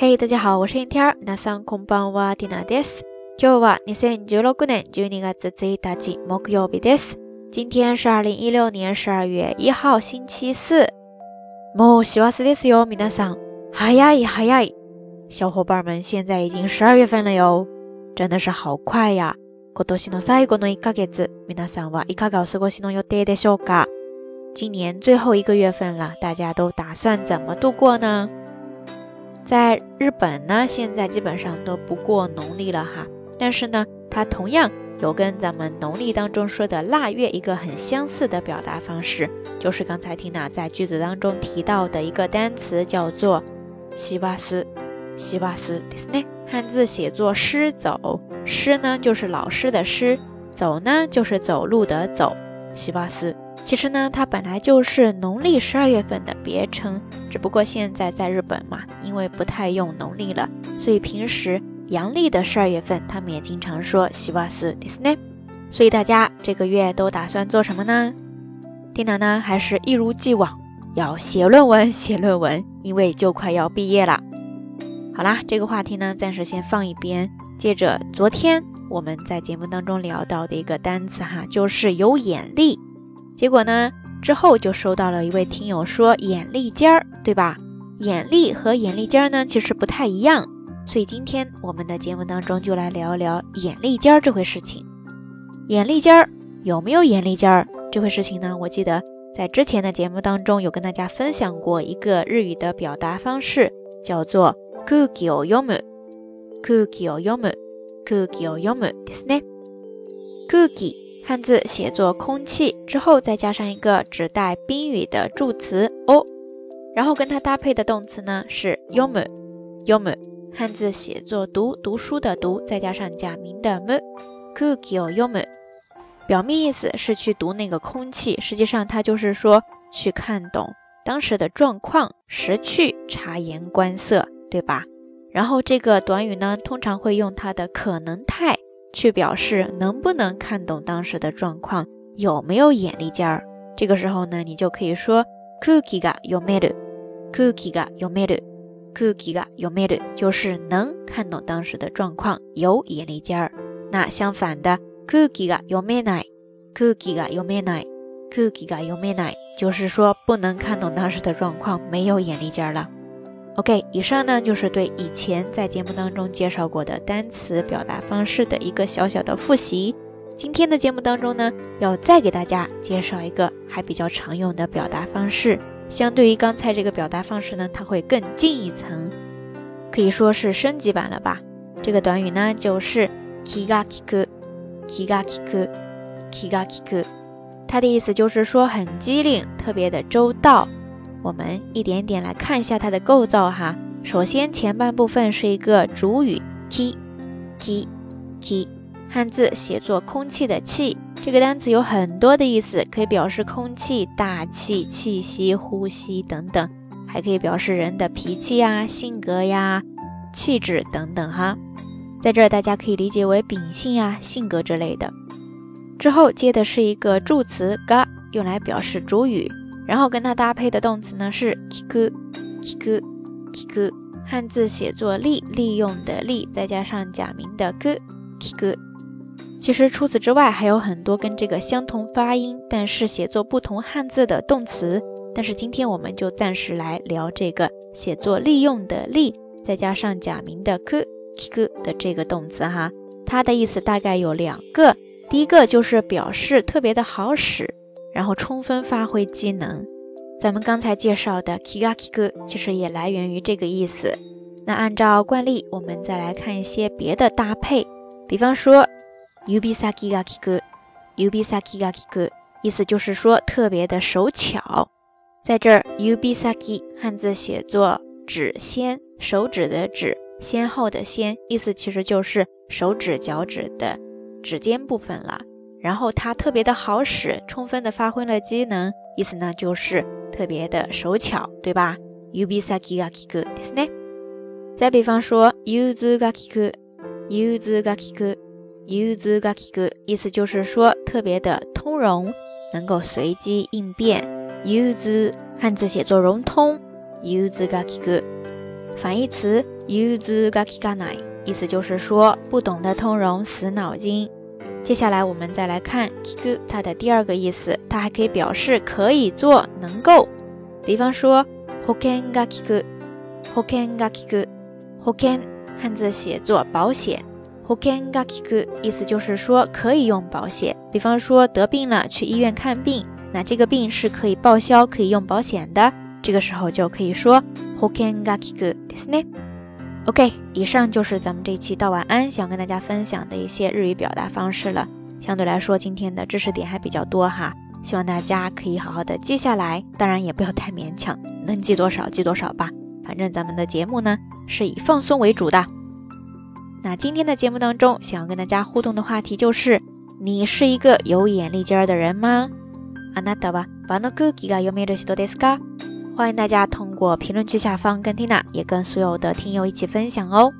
嘿，大家好，我是天天儿。皆さんこんばんは、ティナです。今日は二千十六年十二月一日木曜日です。今天是二零一六年十二月一号星期四。もう師走ですよ、皆さん。早い早い。小伙伴们，现在已经十二月份了哟，真的是好快呀！今年の最後の一ヶ月、皆さんはいかがお過ごしの予定でしょうか？今年最后一个月份了，大家都打算怎么度过呢？ 在日本呢，现在基本上都不过农历了哈，但是呢，它同样有跟咱们农历当中说的腊月一个很相似的表达方式，就是刚才缇娜在句子当中提到的一个单词叫做“西巴斯”，西巴斯，汉字写作“师走”，师呢就是老师的师，走呢就是走路的走，西巴斯。其实呢，它本来就是农历十二月份的别称，只不过现在在日本嘛，因为不太用农历了，所以平时阳历的十二月份，他们也经常说西瓦斯迪斯内。所以大家这个月都打算做什么呢？蒂娜呢，还是一如既往要写论文，写论文，因为就快要毕业了。好啦，这个话题呢，暂时先放一边。接着昨天我们在节目当中聊到的一个单词哈，就是有眼力。结果呢？之后就收到了一位听友说眼力尖儿，对吧？眼力和眼力尖儿呢，其实不太一样。所以今天我们的节目当中就来聊一聊眼力尖儿这回事情。眼力尖儿有没有眼力尖儿这回事情呢？我记得在之前的节目当中有跟大家分享过一个日语的表达方式，叫做 “cookie o yomu”，“cookie o yomu”，“cookie o yomu” ですね，“cookie”。 汉字写作空气之后，再加上一个指代宾语的助词哦，然后跟它搭配的动词呢是 yomu，yomu。汉字写作读读书的读，再加上假名的 mu，cookie o yomu。表面意思是去读那个空气，实际上它就是说去看懂当时的状况，识趣、察言观色，对吧？然后这个短语呢，通常会用它的可能态。去表示能不能看懂当时的状况，有没有眼力劲儿。这个时候呢，你就可以说 cookie ga yomeru，cookie ga yomeru，cookie ga yomeru，就是能看懂当时的状况，有眼力劲儿。那相反的 cookie ga yomenai，cookie ga yomenai，cookie ga yomenai，就是说不能看懂当时的状况，没有眼力劲儿了。OK，以上呢就是对以前在节目当中介绍过的单词表达方式的一个小小的复习。今天的节目当中呢，要再给大家介绍一个还比较常用的表达方式。相对于刚才这个表达方式呢，它会更进一层，可以说是升级版了吧。这个短语呢就是 kigakiku，kigakiku，kigakiku，它的意思就是说很机灵，特别的周到。我们一点点来看一下它的构造哈。首先，前半部分是一个主语 t t t，汉字写作空气的气。这个单词有很多的意思，可以表示空气、大气、气息、呼吸等等，还可以表示人的脾气呀、性格呀、气质等等哈。在这儿大家可以理解为秉性呀、性格之类的。之后接的是一个助词 ga，用来表示主语。然后跟它搭配的动词呢是 kiku，kiku，kiku，汉字写作利，利用的利，再加上假名的 ku，kiku。其实除此之外还有很多跟这个相同发音，但是写作不同汉字的动词。但是今天我们就暂时来聊这个写作利用的利，再加上假名的 ku，kiku 的这个动词哈。它的意思大概有两个，第一个就是表示特别的好使。然后充分发挥机能，咱们刚才介绍的 kigakiku 其实也来源于这个意思。那按照惯例，我们再来看一些别的搭配，比方说 yubisaki ga kiku，yubisaki ga kiku，意思就是说特别的手巧。在这儿 yubisaki 汉字写作指先，手指的指，先后的先，意思其实就是手指、脚趾的指尖部分了。然后它特别的好使，充分的发挥了机能，意思呢就是特别的手巧，对吧？Ubisaki ga kiku ですね。再比方说，Uzu ga kiku，Uzu ga kiku，Uzu ga kiku，意思就是说特别的通融，能够随机应变。Uzu 汉字写作融通，Uzu ga kiku。反义词 融通が利かない，意思就是说不懂得通融，死脑筋。 接下来我们再来看利く它的第二个意思，它还可以表示可以做，能够。比方说保険が利く，保険が利く，保険汉字写作保险，保険が利く意思就是说可以用保险。比方说得病了去医院看病，那这个病是可以报销，可以用保险的。这个时候就可以说保険が利くですね。 OK，以上就是咱们这一期道晚安想跟大家分享的一些日语表达方式了。相对来说，今天的知识点还比较多哈，希望大家可以好好的记下来。当然也不要太勉强，能记多少记多少吧。反正咱们的节目呢是以放松为主的。那今天的节目当中，想要跟大家互动的话题就是：你是一个有眼力劲儿的人吗？あなたは場の空気が読める人ですか？ 欢迎大家通过评论区下方跟缇娜也跟所有的听友一起分享哦。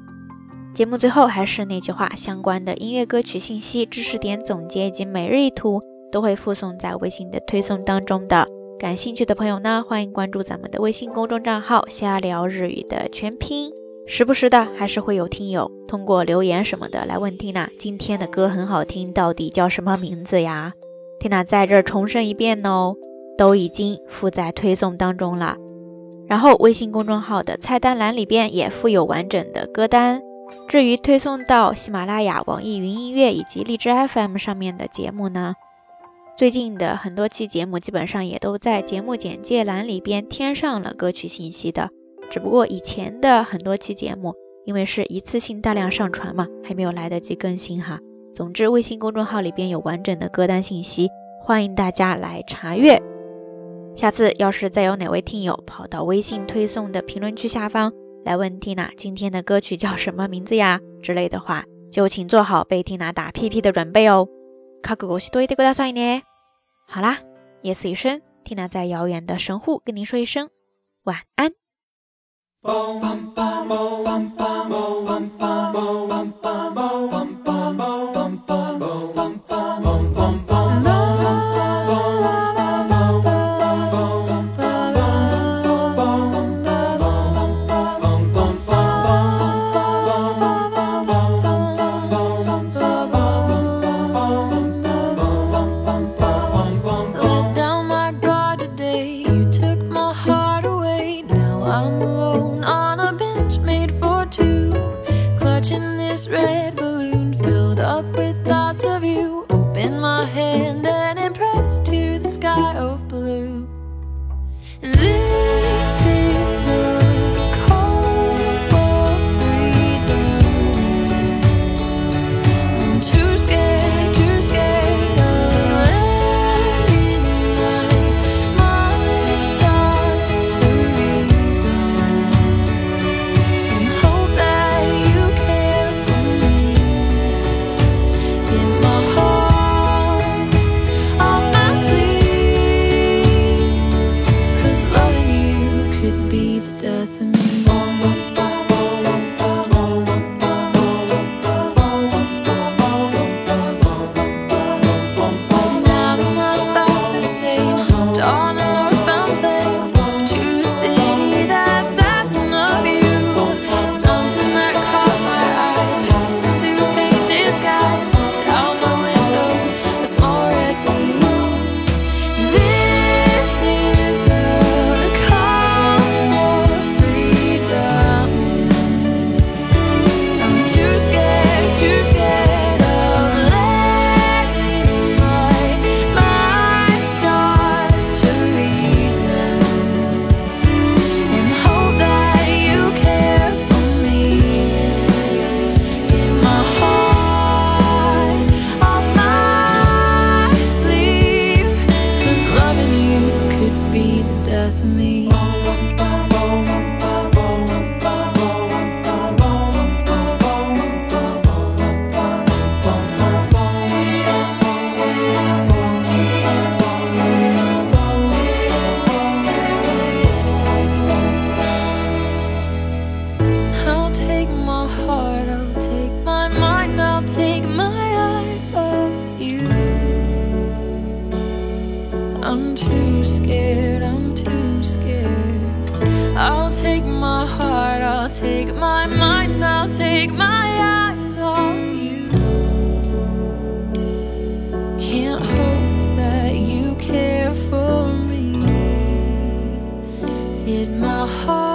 节目最后还是那句话，相关的音乐歌曲信息、知识点总结以及每日一图都会附送在微信的推送当中的。感兴趣的朋友呢，欢迎关注咱们的微信公众账号“瞎聊日语”的全拼。时不时的还是会有听友通过留言什么的来问缇娜今天的歌很好听，到底叫什么名字呀缇娜在这儿重申一遍哦。都已经附在推送当中了，然后微信公众号的菜单栏里边也附有完整的歌单。至于推送到喜马拉雅、网易云音乐以及荔枝 FM 上面的节目呢，最近的很多期节目基本上也都在节目简介栏里边添上了歌曲信息的。只不过以前的很多期节目因为是一次性大量上传嘛，还没有来得及更新哈。总之，微信公众号里边有完整的歌单信息，欢迎大家来查阅。下次要是再有哪位听友跑到微信推送的评论区下方来问缇娜今天的歌曲叫什么名字呀之类的话，就请做好被缇娜打屁屁的准备哦。好啦，夜色已深缇娜在遥远的神户跟您说一声晚安。I'm too scared, I'm too scared. I'll take my heart, I'll take my mind, I'll take my eyes off you. Can't hope that you care for me. Did my heart